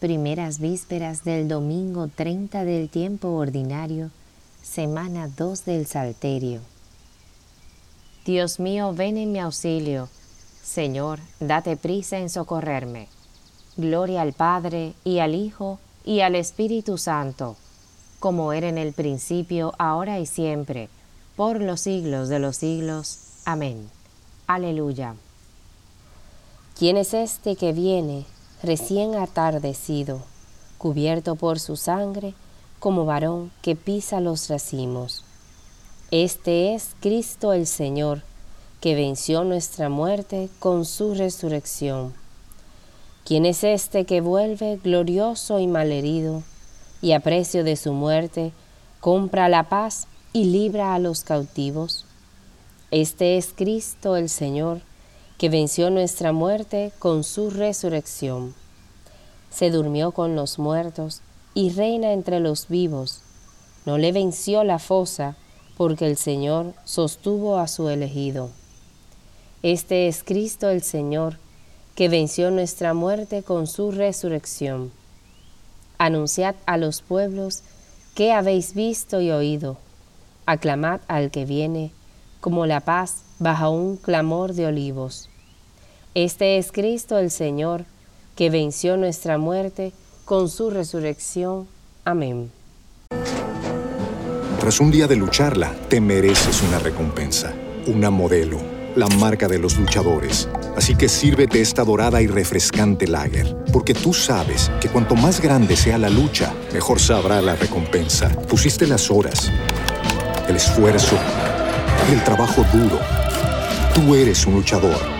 Primeras vísperas del domingo 30 del tiempo ordinario, semana 2 del Salterio. Dios mío, ven en mi auxilio. Señor, date prisa en socorrerme. Gloria al Padre, y al Hijo, y al Espíritu Santo, como era en el principio, ahora y siempre, por los siglos de los siglos. Amén. Aleluya. ¿Quién es este que viene? Recién atardecido, cubierto por su sangre, como varón que pisa los racimos. Este es Cristo el Señor, que venció nuestra muerte con su resurrección. ¿Quién es este que vuelve glorioso y malherido, y a precio de su muerte compra la paz y libra a los cautivos? Este es Cristo el Señor, que venció nuestra muerte con su resurrección. Se durmió con los muertos y reina entre los vivos. No le venció la fosa, porque el Señor sostuvo a su elegido. Este es Cristo el Señor, que venció nuestra muerte con su resurrección. Anunciad a los pueblos que habéis visto y oído. Aclamad al que viene, como la paz bajo un clamor de olivos. Este es Cristo el Señor, que venció nuestra muerte con su resurrección. Amén. Tras un día de lucharla, te mereces una recompensa, una modelo, la marca de los luchadores. Así que sírvete esta dorada y refrescante lager, porque tú sabes que cuanto más grande sea la lucha, mejor sabrá la recompensa. Pusiste las horas, el esfuerzo, el trabajo duro. Tú eres un luchador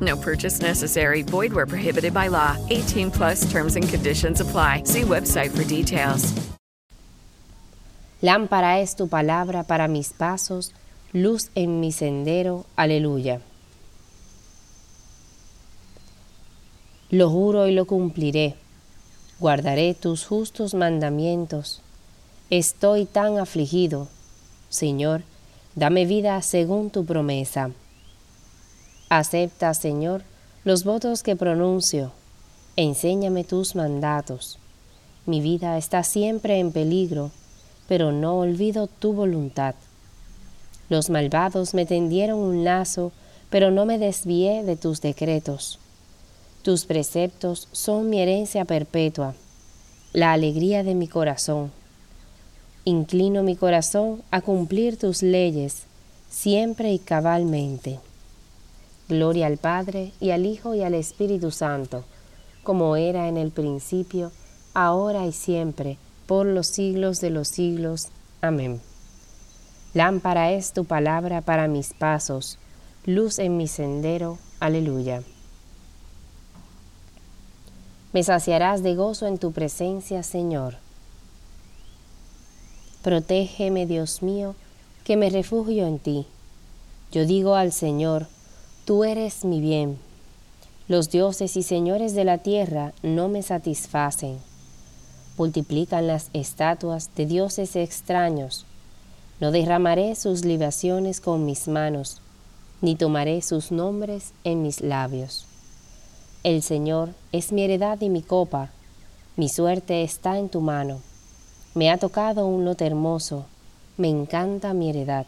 No purchase necessary. Void where prohibited by law. 18 plus terms and conditions apply. See website for details. Lámpara es tu palabra para mis pasos, luz en mi sendero. Aleluya. Lo juro y lo cumpliré. Guardaré tus justos mandamientos. Estoy tan afligido. Señor, dame vida según tu promesa. Acepta, Señor, los votos que pronuncio. Enséñame tus mandatos. Mi vida está siempre en peligro, pero no olvido tu voluntad. Los malvados me tendieron un lazo, pero no me desvié de tus decretos. Tus preceptos son mi herencia perpetua, la alegría de mi corazón. Inclino mi corazón a cumplir tus leyes, siempre y cabalmente. Gloria al Padre, y al Hijo, y al Espíritu Santo, como era en el principio, ahora y siempre, por los siglos de los siglos. Amén. Lámpara es tu palabra para mis pasos, luz en mi sendero. Aleluya. Me saciarás de gozo en tu presencia, Señor. Protégeme, Dios mío, que me refugio en ti. Yo digo al Señor, tú eres mi bien. Los dioses y señores de la tierra no me satisfacen. Multiplican las estatuas de dioses extraños. No derramaré sus libaciones con mis manos, ni tomaré sus nombres en mis labios. El Señor es mi heredad y mi copa, mi suerte está en tu mano. Me ha tocado un lote hermoso, me encanta mi heredad.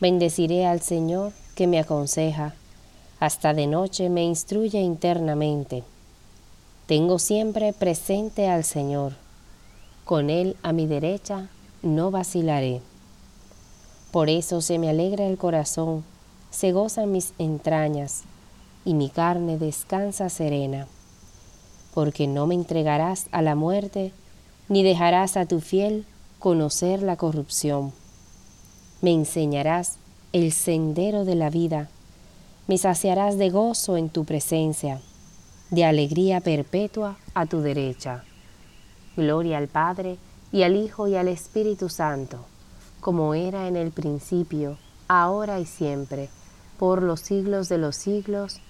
Bendeciré al Señor que me aconseja, hasta de noche me instruye internamente. Tengo siempre presente al Señor, con Él a mi derecha no vacilaré. Por eso se me alegra el corazón, se gozan mis entrañas, y mi carne descansa serena, porque no me entregarás a la muerte, ni dejarás a tu fiel conocer la corrupción. Me enseñarás el sendero de la vida, me saciarás de gozo en tu presencia, de alegría perpetua a tu derecha. Gloria al Padre, y al Hijo, y al Espíritu Santo, como era en el principio, ahora y siempre, por los siglos de los siglos.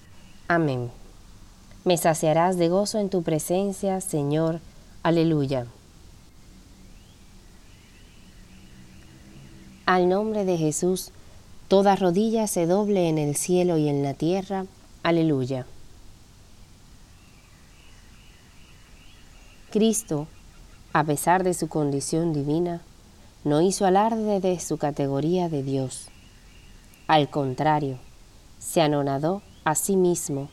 Amén. Me saciarás de gozo en tu presencia, Señor. Aleluya. Al nombre de Jesús, toda rodilla se doble en el cielo y en la tierra. Aleluya. Cristo, a pesar de su condición divina, no hizo alarde de su categoría de Dios. Al contrario, se anonadó a sí mismo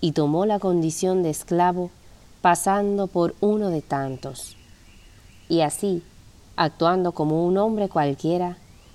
y tomó la condición de esclavo pasando por uno de tantos. Y así, actuando como un hombre cualquiera,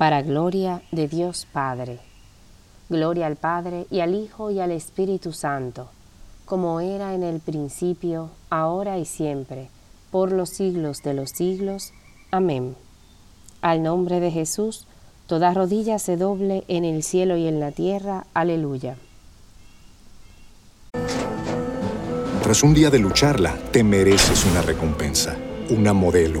para gloria de Dios Padre. Gloria al Padre y al Hijo y al Espíritu Santo, como era en el principio, ahora y siempre, por los siglos de los siglos. Amén. Al nombre de Jesús, Toda rodilla se doble en el cielo y en la tierra. Aleluya. Tras un día de lucharla, te mereces una recompensa, una modelo,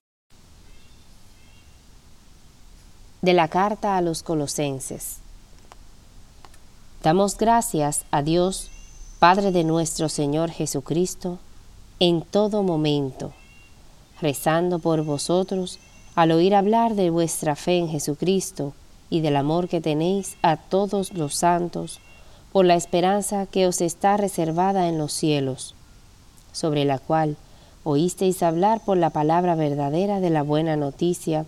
De la carta a los colosenses. Damos gracias a Dios, Padre de nuestro Señor Jesucristo, en todo momento, rezando por vosotros al oír hablar de vuestra fe en Jesucristo y del amor que tenéis a todos los santos, por la esperanza que os está reservada en los cielos, sobre la cual oísteis hablar por la palabra verdadera de la buena noticia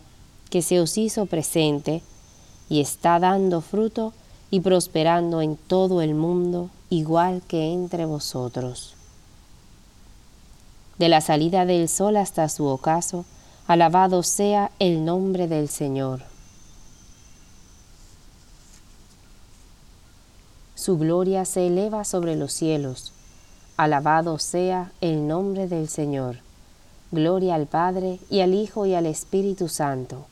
que se os hizo presente y está dando fruto y prosperando en todo el mundo, igual que entre vosotros. De la salida del sol hasta su ocaso, alabado sea el nombre del Señor. Su gloria se eleva sobre los cielos. Alabado sea el nombre del Señor. Gloria al Padre y al Hijo y al Espíritu Santo.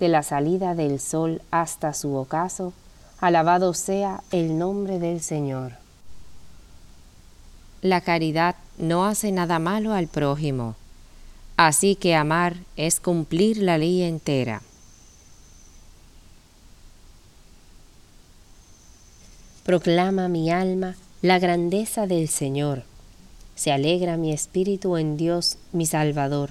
De la salida del sol hasta su ocaso, alabado sea el nombre del Señor. La caridad no hace nada malo al prójimo, así que amar es cumplir la ley entera. Proclama mi alma la grandeza del Señor. Se alegra mi espíritu en Dios mi Salvador,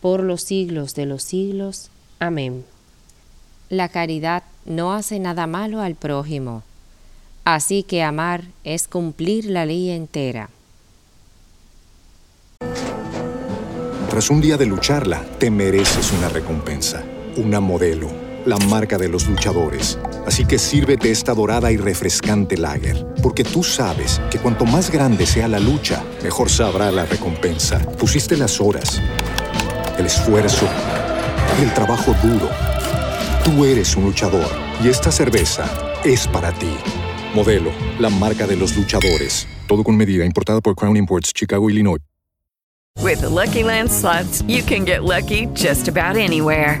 por los siglos de los siglos. Amén. La caridad no hace nada malo al prójimo, así que amar es cumplir la ley entera. Tras un día de lucharla, te mereces una recompensa, una modelo la marca de los luchadores. Así que sírvete esta dorada y refrescante lager, porque tú sabes que cuanto más grande sea la lucha, mejor sabrá la recompensa. Pusiste las horas, el esfuerzo, el trabajo duro. Tú eres un luchador y esta cerveza es para ti. Modelo, la marca de los luchadores. Todo con medida, importada por Crown Imports, Chicago, Illinois. With Lucky Land slots, you can get lucky just about anywhere.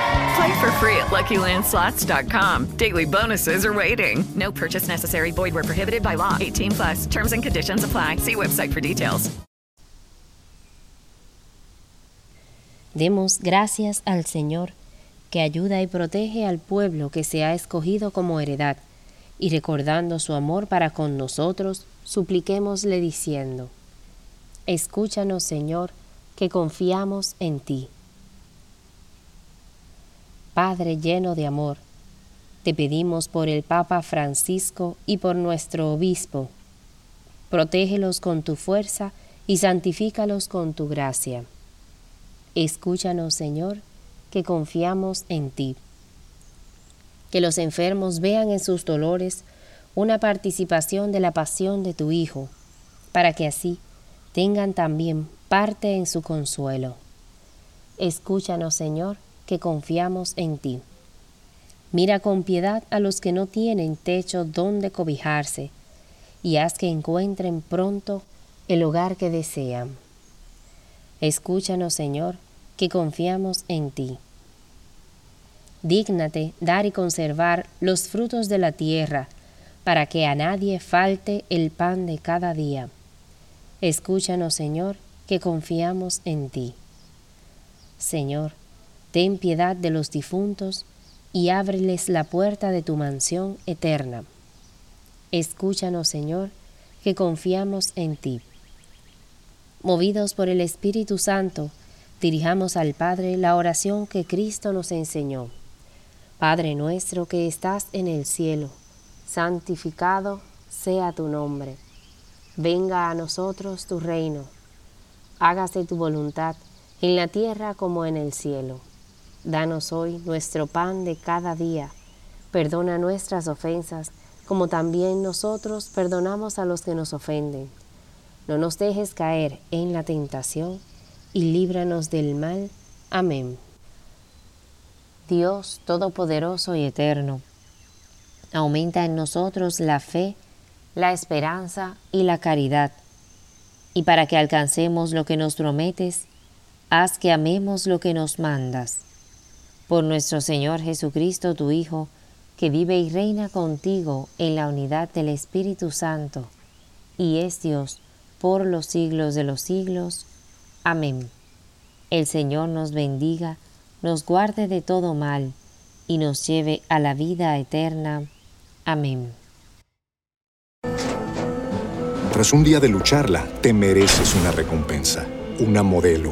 Play for free at LuckyLandSlots.com. Daily bonuses are waiting. No purchase necessary. Void where prohibited by law. 18 plus. Terms and conditions apply. See website for details. Demos gracias al Señor que ayuda y protege al pueblo que se ha escogido como heredad, y recordando su amor para con nosotros, supliquémosle diciendo, Escúchanos, Señor, que confiamos en ti. Padre lleno de amor, te pedimos por el Papa Francisco y por nuestro obispo. Protégelos con tu fuerza y santifícalos con tu gracia. Escúchanos, Señor, que confiamos en ti. Que los enfermos vean en sus dolores una participación de la pasión de tu Hijo, para que así tengan también parte en su consuelo. Escúchanos, Señor, que confiamos en ti. Mira con piedad a los que no tienen techo donde cobijarse, y haz que encuentren pronto el hogar que desean. Escúchanos, Señor, que confiamos en ti. dígnate dar y conservar los frutos de la tierra, para que a nadie falte el pan de cada día. Escúchanos, Señor, que confiamos en ti. Señor, ten piedad de los difuntos y ábreles la puerta de tu mansión eterna. Escúchanos, Señor, que confiamos en ti. Movidos por el Espíritu Santo, dirijamos al Padre la oración que Cristo nos enseñó. Padre nuestro que estás en el cielo, santificado sea tu nombre. Venga a nosotros tu reino. Hágase tu voluntad en la tierra como en el cielo. Danos hoy nuestro pan de cada día. Perdona nuestras ofensas, como también nosotros perdonamos a los que nos ofenden. No nos dejes caer en la tentación y líbranos del mal. Amén. Dios Todopoderoso y Eterno, aumenta en nosotros la fe, la esperanza y la caridad. Y para que alcancemos lo que nos prometes, haz que amemos lo que nos mandas. Por nuestro Señor Jesucristo, tu Hijo, que vive y reina contigo en la unidad del Espíritu Santo, y es Dios por los siglos de los siglos. Amén. El Señor nos bendiga, nos guarde de todo mal, y nos lleve a la vida eterna. Amén. Tras un día de lucharla, te mereces una recompensa, una modelo,